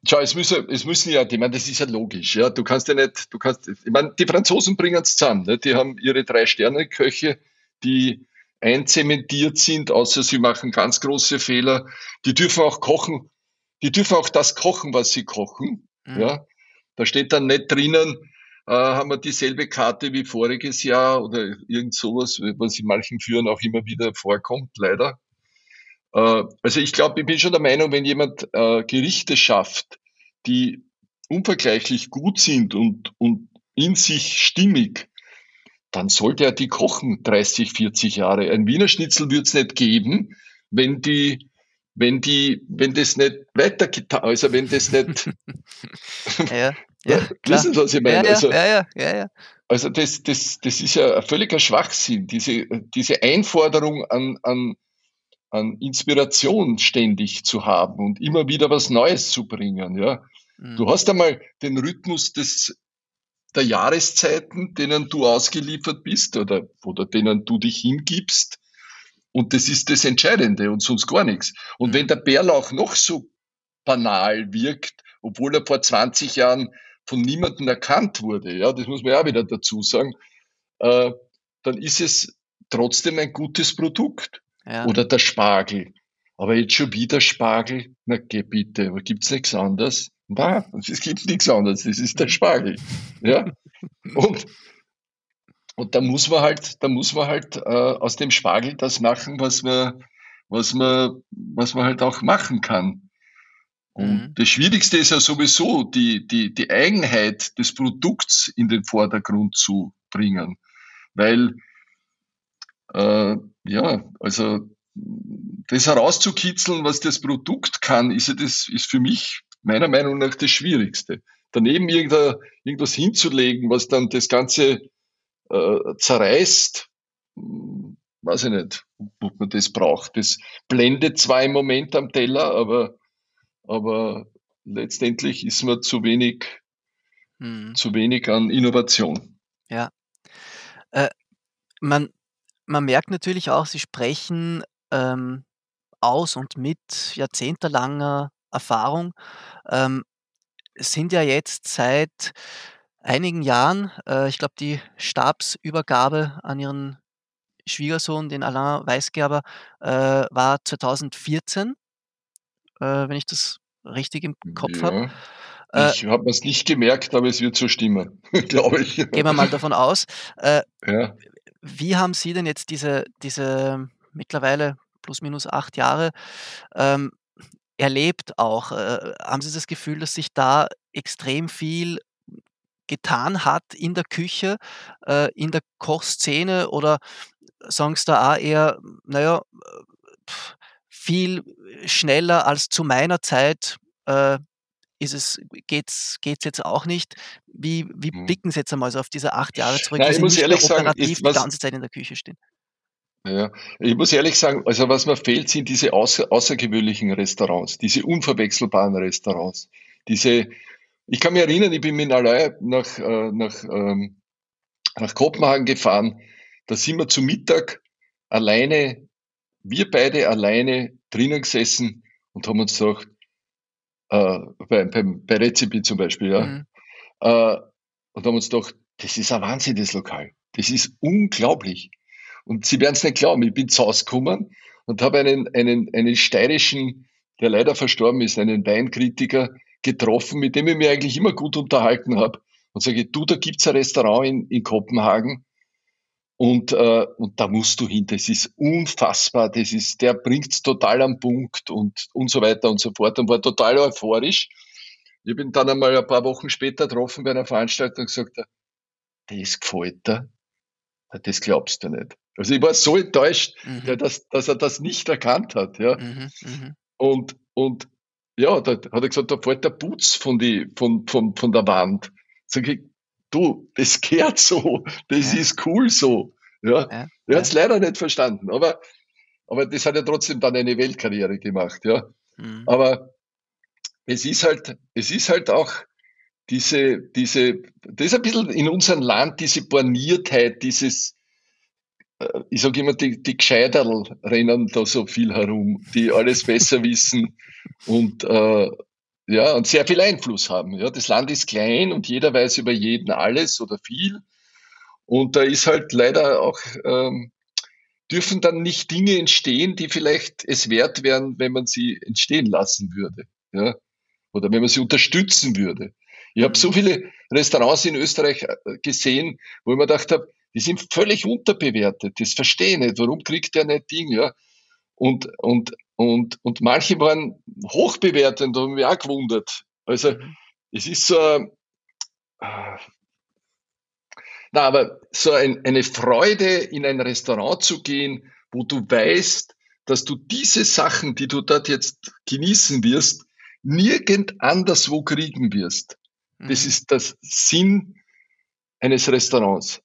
schau, es müssen, es müssen ja, ich meine, das ist ja logisch, ja. Du kannst ja nicht, du kannst, ich meine, die Franzosen bringen es zusammen, ne? die haben ihre Drei-Sterne-Köche, die einzementiert sind, außer sie machen ganz große Fehler. Die dürfen auch kochen, die dürfen auch das kochen, was sie kochen, mhm. ja. Da steht dann nicht drinnen, äh, haben wir dieselbe Karte wie voriges Jahr oder irgend sowas, was in manchen Führen auch immer wieder vorkommt, leider. Äh, also ich glaube, ich bin schon der Meinung, wenn jemand äh, Gerichte schafft, die unvergleichlich gut sind und, und in sich stimmig, dann sollte er die kochen 30, 40 Jahre. Ein Wiener Schnitzel wird es nicht geben, wenn die, wenn die, wenn das nicht weitergetan, also wenn das nicht. ja. Ja, Wissen Sie, was ich meine? Ja, also, ja, ja, ja, ja. Also das, das, das ist ja ein völliger Schwachsinn, diese, diese Einforderung an, an, an Inspiration ständig zu haben und immer wieder was Neues zu bringen. Ja. Mhm. Du hast einmal den Rhythmus des, der Jahreszeiten, denen du ausgeliefert bist oder, oder denen du dich hingibst. Und das ist das Entscheidende und sonst gar nichts. Und mhm. wenn der Bärlauch noch so banal wirkt, obwohl er vor 20 Jahren von niemandem erkannt wurde, ja, das muss man ja auch wieder dazu sagen, äh, dann ist es trotzdem ein gutes Produkt. Ja. Oder der Spargel. Aber jetzt schon wieder Spargel? Na geh bitte, aber gibt's nichts anderes? Na, es gibt nichts anderes. Das ist der Spargel. Ja. Und, und da muss man halt, da muss man halt äh, aus dem Spargel das machen, was man, was man, was man halt auch machen kann. Und mhm. das Schwierigste ist ja sowieso, die, die, die Eigenheit des Produkts in den Vordergrund zu bringen. Weil, äh, ja, also das herauszukitzeln, was das Produkt kann, ist ja das, ist für mich meiner Meinung nach das Schwierigste. Daneben irgendwas hinzulegen, was dann das Ganze äh, zerreißt, hm, weiß ich nicht, ob man das braucht. Das blendet zwar im Moment am Teller, aber, aber letztendlich ist man zu wenig, hm. zu wenig an Innovation. Ja. Äh, man, man merkt natürlich auch, Sie sprechen ähm, aus und mit jahrzehntelanger Erfahrung. Ähm, sind ja jetzt seit einigen Jahren, äh, ich glaube, die Stabsübergabe an Ihren Schwiegersohn, den Alain Weisgerber, äh, war 2014, äh, wenn ich das richtig im Kopf habe. Äh, ich habe es nicht gemerkt, aber es wird so stimmen, glaube ich. Gehen wir mal davon aus. Äh, ja. Wie haben Sie denn jetzt diese, diese mittlerweile plus minus acht Jahre ähm, erlebt auch? Äh, haben Sie das Gefühl, dass sich da extrem viel getan hat in der Küche, äh, in der Kochszene oder sagen Sie da auch eher, naja, viel schneller als zu meiner Zeit äh, ist es, geht's, geht's jetzt auch nicht. Wie, wie mhm. blicken Sie jetzt einmal so auf diese acht Jahre zurück, ja, wo Sie nicht mehr operativ sagen, die ganze Zeit in der Küche stehen? Ja, ich muss ehrlich sagen, also was mir fehlt, sind diese außer, außergewöhnlichen Restaurants, diese unverwechselbaren Restaurants. Diese, ich kann mich erinnern, ich bin mit Alay nach, äh, nach, ähm, nach Kopenhagen gefahren. Da sind wir zu Mittag alleine, wir beide alleine drinnen gesessen und haben uns gedacht, äh, bei, bei, bei Rezipi zum Beispiel, ja, mhm. äh, und haben uns gedacht, das ist ein Wahnsinn, das Lokal. Das ist unglaublich. Und Sie werden es nicht glauben, ich bin zu Hause gekommen und habe einen, einen, einen steirischen, der leider verstorben ist, einen Weinkritiker getroffen, mit dem ich mich eigentlich immer gut unterhalten habe. Und sage, du, da gibt's ein Restaurant in, in Kopenhagen und, äh, und da musst du hin. Das ist unfassbar. Das ist, der bringt's total am Punkt und, und so weiter und so fort und war total euphorisch. Ich bin dann einmal ein paar Wochen später getroffen bei einer Veranstaltung und gesagt, das gefällt dir. Das glaubst du nicht. Also ich war so enttäuscht, mhm. ja, dass, dass er das nicht erkannt hat. Ja. Mhm, mh. Und, und ja, da hat er gesagt, da fällt der Putz von, die, von, von, von der Wand. Sag ich, du, das gehört so, das ja. ist cool so. Ja. ja. Er hat es leider nicht verstanden, aber, aber das hat er trotzdem dann eine Weltkarriere gemacht. Ja. Mhm. Aber es ist halt, es ist halt auch diese, diese, das ist ein bisschen in unserem Land diese Borniertheit, dieses, äh, ich sage immer, die, die Gescheiterl rennen da so viel herum, die alles besser wissen und äh, ja, und sehr viel Einfluss haben. Ja, das Land ist klein und jeder weiß über jeden alles oder viel. Und da ist halt leider auch, ähm, dürfen dann nicht Dinge entstehen, die vielleicht es wert wären, wenn man sie entstehen lassen würde. Ja? Oder wenn man sie unterstützen würde. Ich habe so viele Restaurants in Österreich äh, gesehen, wo ich mir gedacht habe, die sind völlig unterbewertet. Das verstehe ich nicht. Warum kriegt der nicht Ding? Ja? Und, und, und, und manche waren hochbewertet und haben mich auch gewundert. Also, mhm. es ist so, äh, na, aber so ein, eine Freude, in ein Restaurant zu gehen, wo du weißt, dass du diese Sachen, die du dort jetzt genießen wirst, nirgend anderswo kriegen wirst. Das mhm. ist das Sinn eines Restaurants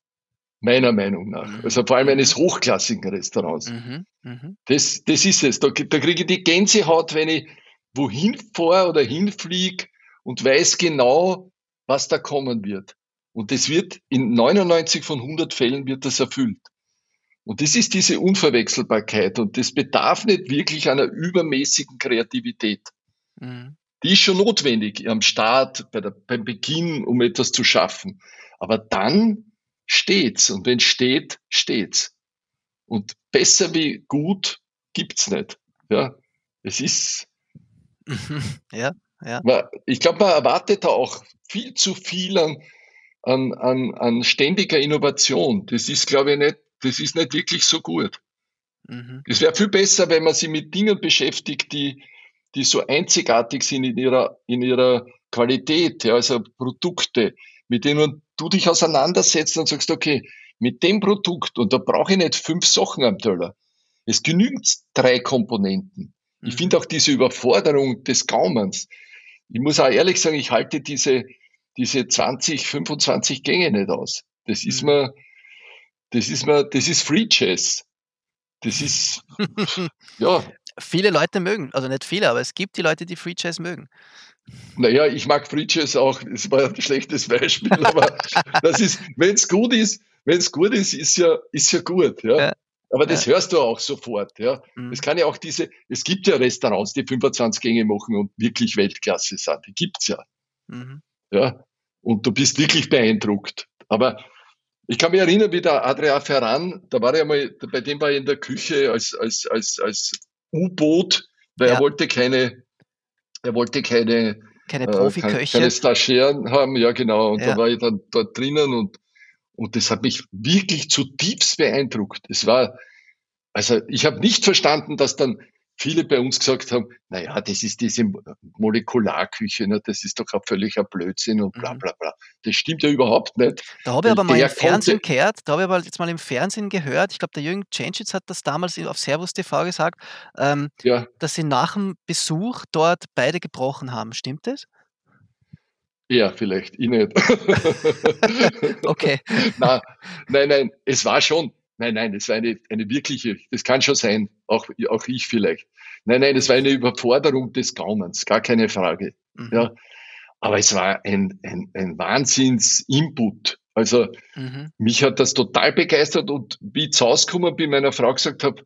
meiner Meinung nach. Mhm. Also vor allem eines hochklassigen Restaurants. Mhm. Mhm. Das, das ist es. Da, da kriege ich die Gänsehaut, wenn ich wohin fahre oder hinfliege und weiß genau, was da kommen wird. Und das wird in 99 von 100 Fällen wird das erfüllt. Und das ist diese Unverwechselbarkeit und das bedarf nicht wirklich einer übermäßigen Kreativität. Mhm. Die ist schon notwendig am Start, bei der, beim Beginn, um etwas zu schaffen. Aber dann steht's. Und wenn steht, steht's. Und besser wie gut gibt's nicht. Ja, es ist. ja, Ja. Ich glaube, man erwartet da auch viel zu viel an, an, an, an ständiger Innovation. Das ist, glaube ich, nicht, das ist nicht wirklich so gut. Mhm. Es wäre viel besser, wenn man sich mit Dingen beschäftigt, die, die so einzigartig sind in ihrer, in ihrer Qualität, ja, also Produkte, mit denen du dich auseinandersetzt und sagst, okay, mit dem Produkt, und da brauche ich nicht fünf Sachen am Teller. Es genügt drei Komponenten. Mhm. Ich finde auch diese Überforderung des Gaumens. Ich muss auch ehrlich sagen, ich halte diese, diese 20, 25 Gänge nicht aus. Das ist mhm. mir, das ist mir, das ist Free Jazz. Das ist, ja. Viele Leute mögen, also nicht viele, aber es gibt die Leute, die Free Jazz mögen. Naja, ich mag Jazz auch, das war ein schlechtes Beispiel, aber das ist, wenn es gut ist, wenn es gut ist, ist ja, ist ja gut, ja. ja. Aber das ja. hörst du auch sofort, ja. Mhm. Es kann ja auch diese, es gibt ja Restaurants, die 25 Gänge machen und wirklich Weltklasse sind. Die gibt's ja. Mhm. Ja. Und du bist wirklich beeindruckt. Aber ich kann mich erinnern, wie der Adrian Ferran, da war er mal, bei dem war er in der Küche als, als, als, als U-Boot, weil ja. er wollte keine, er wollte keine, keine Profiköche. Äh, keine Stagiären haben, ja genau. Und ja. da war ich dann dort drinnen und, und das hat mich wirklich zutiefst beeindruckt. Es war, also ich habe nicht verstanden, dass dann viele bei uns gesagt haben, na ja, das ist diese Molekularküche, ne, das ist doch ein völliger Blödsinn und bla mhm. bla bla. Das stimmt ja überhaupt nicht. Da habe ich aber mal im Fernsehen gehört, da habe ich aber jetzt mal im Fernsehen gehört, ich glaube, der Jürgen Cencic hat das damals auf Servus TV gesagt, ähm, ja. dass sie nach dem Besuch dort beide gebrochen haben. Stimmt das? Ja, vielleicht, ich nicht. okay. nein, nein, nein, es war schon, Nein, nein, das war eine, eine wirkliche, das kann schon sein, auch, auch ich vielleicht. Nein, nein, das war eine Überforderung des Gaumens, gar keine Frage. Mhm. Ja. Aber es war ein, ein, ein Wahnsinns-Input. Also mhm. mich hat das total begeistert und wie ich zu Hause gekommen bin, meiner Frau gesagt habe,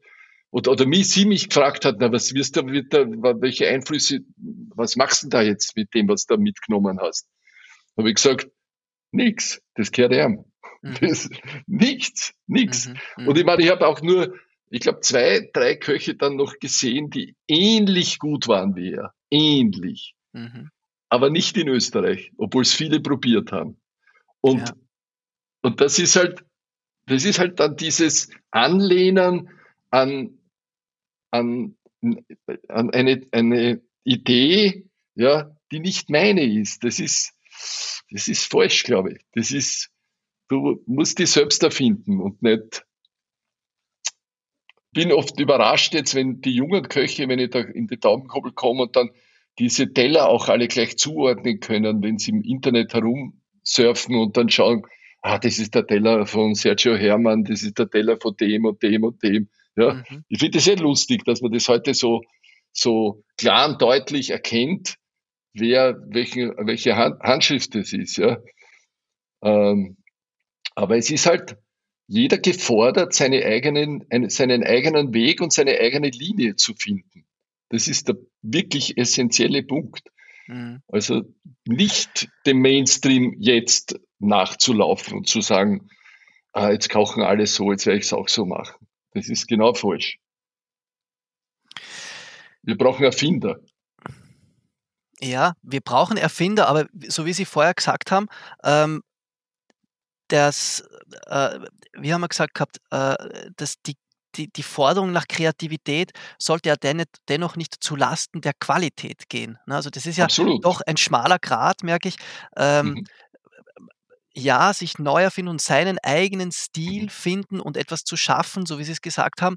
oder, oder mich, sie mich gefragt hat, na, was wirst du, mit der, welche Einflüsse, was machst du da jetzt mit dem, was du da mitgenommen hast? Habe ich gesagt, nix, das gehört ihm. Mhm. Das, nichts, nichts. Mhm, mhm. Und ich meine, ich habe auch nur, ich glaube, zwei, drei Köche dann noch gesehen, die ähnlich gut waren wie er. Ähnlich. Mhm. Aber nicht in Österreich, obwohl es viele probiert haben. Und, ja. und das ist halt, das ist halt dann dieses Anlehnen an, an, an eine, eine Idee, ja, die nicht meine ist. Das ist, das ist falsch, glaube ich. Das ist, du musst dich selbst erfinden und nicht. Bin oft überrascht jetzt, wenn die jungen Köche, wenn ich da in die Taubenkoppel komme und dann diese Teller auch alle gleich zuordnen können, wenn sie im Internet herumsurfen und dann schauen, ah, das ist der Teller von Sergio Hermann, das ist der Teller von dem und dem und dem. Ja, mhm. ich finde das sehr lustig, dass man das heute so, so klar und deutlich erkennt, wer, welche, welche Hand, Handschrift das ist, ja. Ähm, aber es ist halt jeder gefordert, seine eigenen, seinen eigenen Weg und seine eigene Linie zu finden. Das ist der wirklich essentielle Punkt. Mhm. Also nicht dem Mainstream jetzt nachzulaufen und zu sagen, ah, jetzt kochen alle so, jetzt werde ich es auch so machen. Das ist genau falsch. Wir brauchen Erfinder. Ja, wir brauchen Erfinder, aber so wie Sie vorher gesagt haben, ähm, dass, äh, wie haben wir gesagt gehabt, äh, dass die, die, die Forderung nach Kreativität sollte ja den, dennoch nicht zu Lasten der Qualität gehen. Ne? Also das ist ja Absolut. doch ein schmaler Grad, merke ich. Ähm, mhm. Ja, sich neu erfinden und seinen eigenen Stil mhm. finden und etwas zu schaffen, so wie Sie es gesagt haben,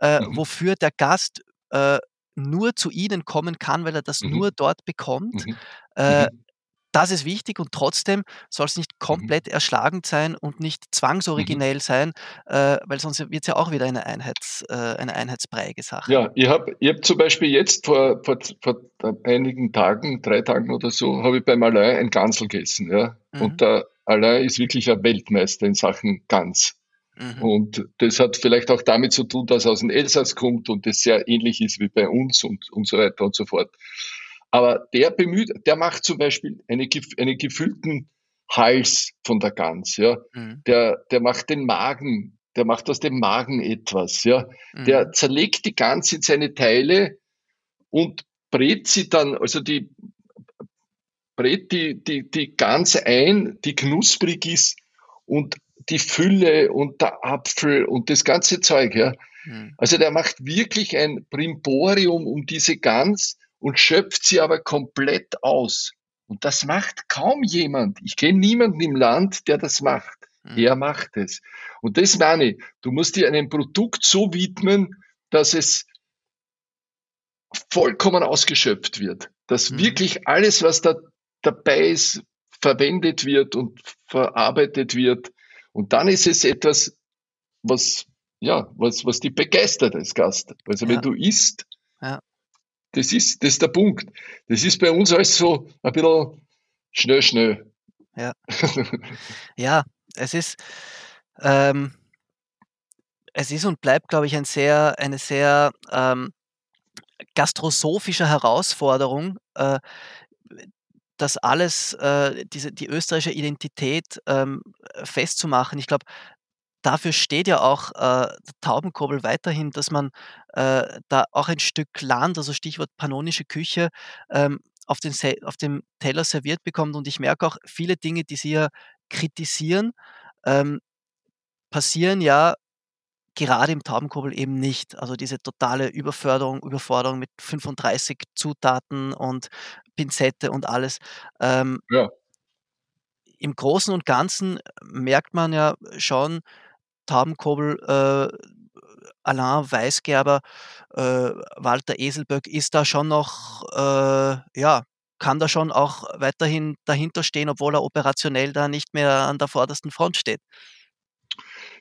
äh, mhm. wofür der Gast äh, nur zu Ihnen kommen kann, weil er das mhm. nur dort bekommt. Mhm. Äh, mhm. Das ist wichtig und trotzdem soll es nicht mhm. komplett mhm. erschlagend sein und nicht zwangsoriginell mhm. sein, äh, weil sonst wird es ja auch wieder eine, Einheits, äh, eine einheitsbreiige Sache. Ja, ich habe ich hab zum Beispiel jetzt vor, vor, vor einigen Tagen, drei Tagen oder so, habe ich beim Alain ein Gansel gegessen. Ja? Mhm. Und der Alain ist wirklich ein Weltmeister in Sachen Gans. Mhm. Und das hat vielleicht auch damit zu tun, dass er aus dem Elsass kommt und das sehr ähnlich ist wie bei uns und, und so weiter und so fort. Aber der bemüht, der macht zum Beispiel eine, einen gefüllten Hals von der Gans, ja. Mhm. Der, der macht den Magen, der macht aus dem Magen etwas, ja. Mhm. Der zerlegt die Gans in seine Teile und brät sie dann, also die brät die, die, die Gans ein, die knusprig ist und die Fülle und der Apfel und das ganze Zeug. Ja. Mhm. Also der macht wirklich ein Primborium um diese Gans und schöpft sie aber komplett aus. Und das macht kaum jemand. Ich kenne niemanden im Land, der das macht. Mhm. Er macht es. Und das meine ich. Du musst dir einem Produkt so widmen, dass es vollkommen ausgeschöpft wird. Dass mhm. wirklich alles, was da dabei ist, verwendet wird und verarbeitet wird. Und dann ist es etwas, was, ja, was, was dich begeistert als Gast. Also ja. wenn du isst, ja. Das ist, das ist der Punkt. Das ist bei uns alles so ein bisschen schnell, schnell. Ja. ja, es ist, ähm, es ist und bleibt, glaube ich, ein sehr, eine sehr ähm, gastrosophische Herausforderung, äh, das alles, äh, diese, die österreichische Identität ähm, festzumachen. Ich glaube, dafür steht ja auch äh, der Taubenkobel weiterhin, dass man äh, da auch ein Stück Land, also Stichwort pannonische Küche, ähm, auf, den, auf dem Teller serviert bekommt. Und ich merke auch, viele Dinge, die Sie ja kritisieren, ähm, passieren ja gerade im Taubenkobel eben nicht. Also diese totale Überförderung, Überforderung mit 35 Zutaten und Pinzette und alles. Ähm, ja. Im Großen und Ganzen merkt man ja schon, Taubenkobel, äh, Alain Weisgerber, äh, Walter Eselböck ist da schon noch, äh, ja, kann da schon auch weiterhin dahinter stehen, obwohl er operationell da nicht mehr an der vordersten Front steht.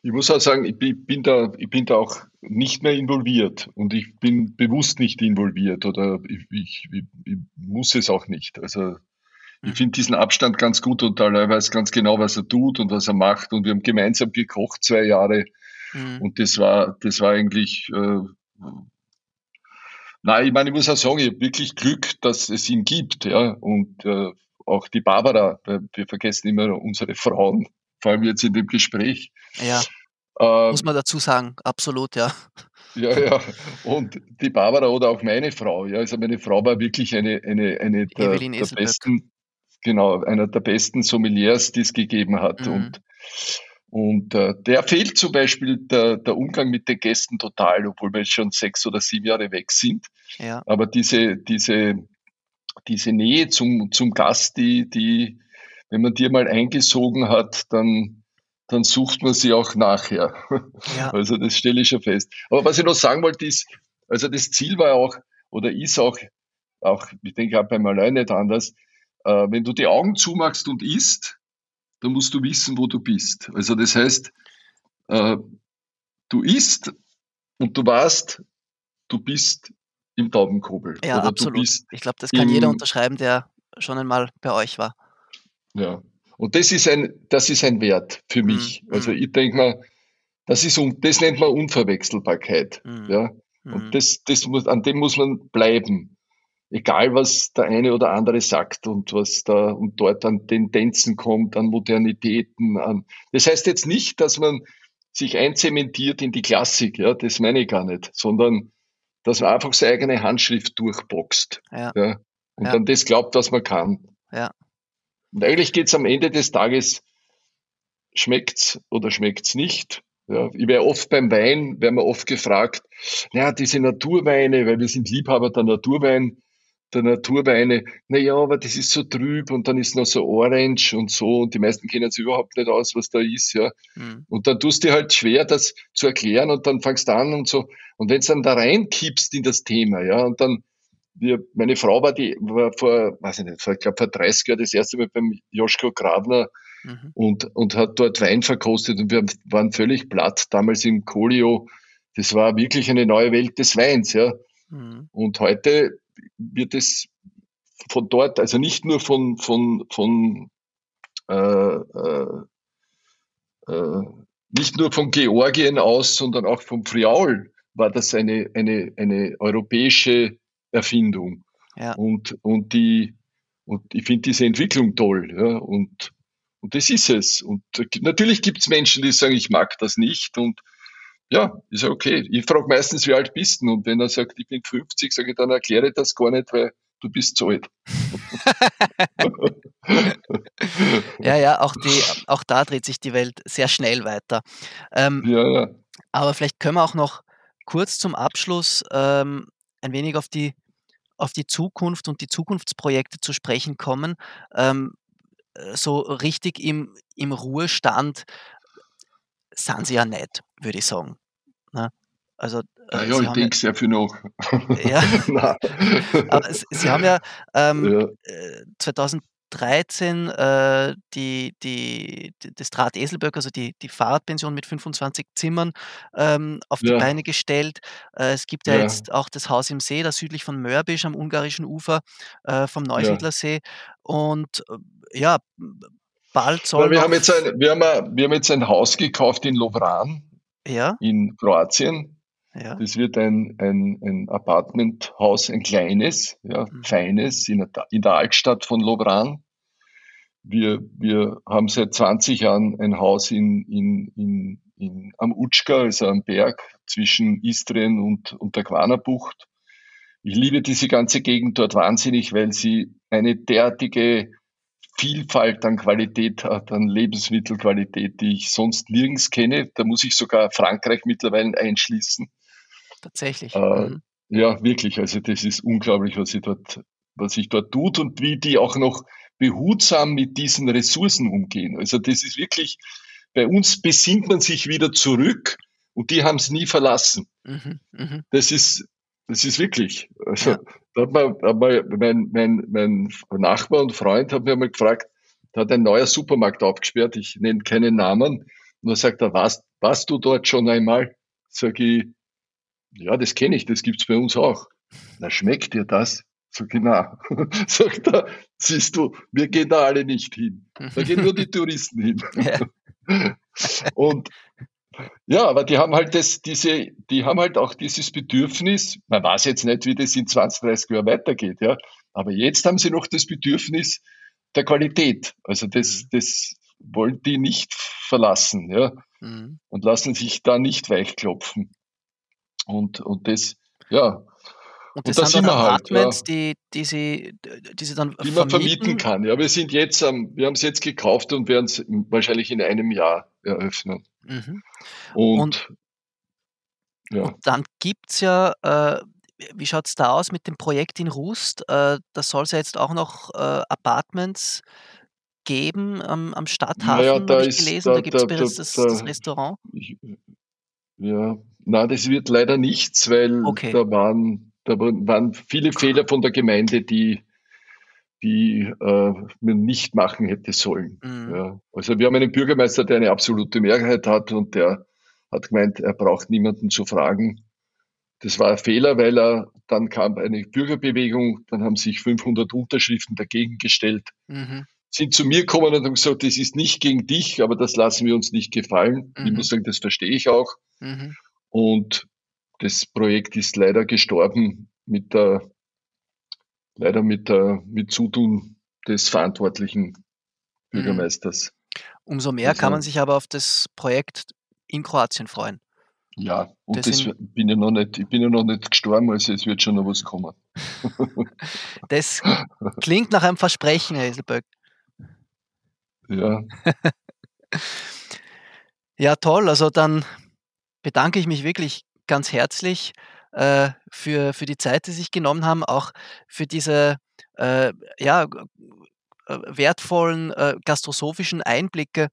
Ich muss auch sagen, ich bin, da, ich bin da auch nicht mehr involviert und ich bin bewusst nicht involviert oder ich, ich, ich muss es auch nicht. Also ich finde diesen Abstand ganz gut und der weiß ganz genau, was er tut und was er macht. Und wir haben gemeinsam gekocht zwei Jahre. Mhm. Und das war, das war eigentlich, äh, nein, ich meine, ich muss auch sagen, ich habe wirklich Glück, dass es ihn gibt, ja. Und äh, auch die Barbara, wir vergessen immer unsere Frauen, vor allem jetzt in dem Gespräch. Ja. Äh, Muss man dazu sagen, absolut, ja. Ja, ja. Und die Barbara oder auch meine Frau, ja, also meine Frau war wirklich eine, eine, eine der, der besten, genau, einer der besten Sommeliers, die es gegeben hat. Mhm. Und, und äh, der fehlt zum Beispiel der, der Umgang mit den Gästen total, obwohl wir jetzt schon sechs oder sieben Jahre weg sind. Ja. Aber diese, diese, diese Nähe zum, zum Gast, die, die, wenn man die mal eingesogen hat, dann, dann sucht man sie auch nachher. Ja. Also das stelle ich schon fest. Aber was ich noch sagen wollte ist, also das Ziel war auch oder ist auch, auch ich denke auch beim Allein nicht anders, äh, wenn du die Augen zumachst und isst, dann musst du wissen, wo du bist. Also das heißt, äh, du isst und du weißt, du bist im Taubenkobel. Ja, absolut. ich glaube, das kann jeder unterschreiben, der schon einmal bei euch war. Ja, und das ist ein, das ist ein Wert für mich. Mhm. Also ich denke mal, das ist, das nennt man Unverwechselbarkeit. Mhm. Ja. Und mhm. das, das muss, an dem muss man bleiben. Egal, was der eine oder andere sagt und was da und dort an Tendenzen kommt, an Modernitäten, an. Das heißt jetzt nicht, dass man sich einzementiert in die Klassik, ja, das meine ich gar nicht, sondern dass man einfach seine eigene Handschrift durchboxt. Ja. ja und ja. dann das glaubt, was man kann. Ja. Und eigentlich geht es am Ende des Tages, schmeckt's oder schmeckt's nicht. Ja, ich wäre oft beim Wein, werden wir oft gefragt, ja, diese Naturweine, weil wir sind Liebhaber der Naturwein, der Naturweine, na ja, aber das ist so trüb und dann ist noch so orange und so und die meisten kennen sich überhaupt nicht aus, was da ist, ja. Mhm. Und dann tust du dir halt schwer, das zu erklären und dann fangst du an und so. Und wenn du dann da reinkippst in das Thema, ja, und dann wir, meine Frau war die, war vor, weiß ich nicht, vor, ich glaube vor 30 Jahren das erste Mal beim Joschko Grabner mhm. und, und hat dort Wein verkostet und wir waren völlig platt damals im Colio. Das war wirklich eine neue Welt des Weins, ja. Mhm. Und heute wird es von dort, also nicht nur von, von, von äh, äh, äh, nicht nur von Georgien aus, sondern auch vom Friaul war das eine, eine, eine europäische Erfindung. Ja. Und, und, die, und ich finde diese Entwicklung toll. Ja, und, und das ist es. Und natürlich gibt es Menschen, die sagen, ich mag das nicht. Und ja, ist okay. Ich frage meistens, wie alt bist du? Und wenn er sagt, ich bin 50, sage ich, dann erkläre ich das gar nicht, weil du bist zu alt. ja, ja, auch, die, auch da dreht sich die Welt sehr schnell weiter. Ähm, ja, ja. Aber vielleicht können wir auch noch kurz zum Abschluss ähm, ein wenig auf die, auf die Zukunft und die Zukunftsprojekte zu sprechen kommen. Ähm, äh, so richtig im, im Ruhestand sind sie ja nicht, würde ich sagen. Ne? Also, äh, ja, ich denke sehr viel noch. Ja, aber Sie haben ja, ähm, ja. 2013 äh, äh, die, die, die, das Draht-Eselböck, also die, die Fahrradpension mit 25 Zimmern ähm, auf die ja. Beine gestellt. Äh, es gibt ja, ja, jetzt auch das Haus im See, da südlich von Mörbisch am ungarischen Ufer äh, vom Neusiedlersee. Und ja, bald soll. wir, haben jetzt ein, wir, haben, wir haben jetzt ein Haus gekauft in Lovran ja? in Kroatien. Ja. Das wird ein, ein, ein Apartmenthaus, ein kleines, ja, mhm. feines, in der, in der Altstadt von Lovran. Wir, wir haben seit 20 Jahren ein Haus in, in, in, in, am Utschka, also am Berg zwischen Istrien und, und der Quanerbucht. Ich liebe diese ganze Gegend dort wahnsinnig, weil sie eine derartige Vielfalt an Qualität hat, an Lebensmittelqualität, die ich sonst nirgends kenne. Da muss ich sogar Frankreich mittlerweile einschließen. Tatsächlich. Äh, mhm. Ja, wirklich. Also das ist unglaublich, was sich dort, was sich dort tut und wie die auch noch behutsam mit diesen Ressourcen umgehen. Also das ist wirklich, bei uns besinnt man sich wieder zurück und die haben es nie verlassen. Mhm, mh. Das ist, das ist wirklich. Also, ja. da hat man, hat man mein, mein, mein Nachbar und Freund hat mir mal gefragt, da hat ein neuer Supermarkt aufgesperrt, ich nenne keinen Namen, und er sagt er, warst, warst du dort schon einmal? Sag ich, ja, das kenne ich, das gibt's bei uns auch. Na, schmeckt dir das? So genau. Sagt er, siehst du, wir gehen da alle nicht hin. Da gehen nur die Touristen hin. Ja. Und ja, aber die haben halt das, diese, die haben halt auch dieses Bedürfnis, man weiß jetzt nicht, wie das in 20, 30 Jahren weitergeht, ja. Aber jetzt haben sie noch das Bedürfnis der Qualität. Also das, das wollen die nicht verlassen, ja. Mhm. Und lassen sich da nicht weichklopfen. Und, und das, ja. Und das, und das sind dann Apartments, halt, ja. die, die, sie, die sie dann Die man vermieten kann, ja. Wir sind jetzt, wir haben es jetzt gekauft und werden es wahrscheinlich in einem Jahr eröffnen. Mhm. Und, und, ja. und dann gibt es ja, äh, wie schaut es da aus mit dem Projekt in Rust? Äh, da soll es ja jetzt auch noch äh, Apartments geben ähm, am Stadthafen, naja, da habe ich gelesen. Da, da gibt es da, das, das, Restaurant. Ich, ja, na, das wird leider nichts, weil okay. da waren, da waren viele Fehler von der Gemeinde, die, die äh, man nicht machen hätte sollen. Mhm. Ja. Also wir haben einen Bürgermeister, der eine absolute Mehrheit hat und der hat gemeint, er braucht niemanden zu fragen. Das war ein Fehler, weil er dann kam eine Bürgerbewegung, dann haben sich 500 Unterschriften dagegen gestellt, mhm. sind zu mir gekommen und haben gesagt, das ist nicht gegen dich, aber das lassen wir uns nicht gefallen. Mhm. Ich muss sagen, das verstehe ich auch. Mhm. Und das Projekt ist leider gestorben mit der, leider mit der, mit Zutun des verantwortlichen Bürgermeisters. Umso mehr also, kann man sich aber auf das Projekt in Kroatien freuen. Ja, und das bin ja noch nicht, ich bin ja noch nicht gestorben, also es wird schon noch was kommen. das klingt nach einem Versprechen, Herr Eselböck. Ja. ja, toll. Also dann bedanke ich mich wirklich ganz herzlich äh, für, für die Zeit, die Sie sich genommen haben, auch für diese äh, ja, äh, wertvollen äh, gastrosophischen Einblicke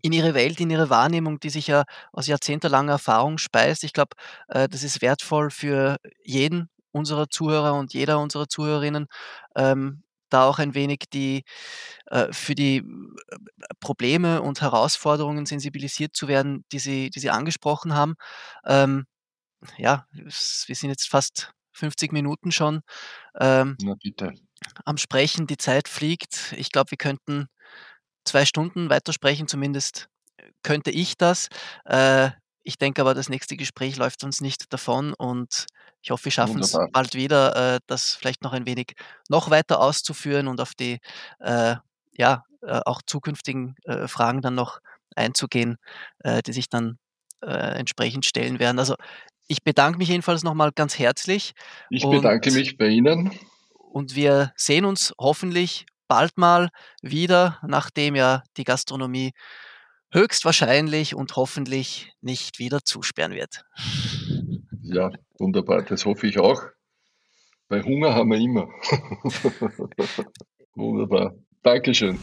in ihre Welt, in ihre Wahrnehmung, die sich ja aus jahrzehntelanger Erfahrung speist. Ich glaube, äh, das ist wertvoll für jeden unserer Zuhörer und jeder unserer Zuhörerinnen, ähm, da auch ein wenig die äh, für die Probleme und Herausforderungen sensibilisiert zu werden, die Sie, die Sie angesprochen haben. Ähm, ja, wir sind jetzt fast 50 Minuten schon ähm, am Sprechen. Die Zeit fliegt. Ich glaube, wir könnten zwei Stunden weitersprechen, zumindest könnte ich das. Äh, ich denke aber, das nächste Gespräch läuft uns nicht davon und ich hoffe, wir schaffen es bald wieder, äh, das vielleicht noch ein wenig noch weiter auszuführen und auf die äh, ja äh, auch zukünftigen äh, Fragen dann noch einzugehen, äh, die sich dann äh, entsprechend stellen werden. Also ich bedanke mich jedenfalls nochmal ganz herzlich. Ich bedanke mich bei Ihnen. und wir sehen uns hoffentlich bald mal wieder, nachdem ja die Gastronomie höchstwahrscheinlich und hoffentlich nicht wieder zusperren wird. Ja, wunderbar. Das hoffe ich auch. Bei Hunger haben wir immer. wunderbar. Dankeschön.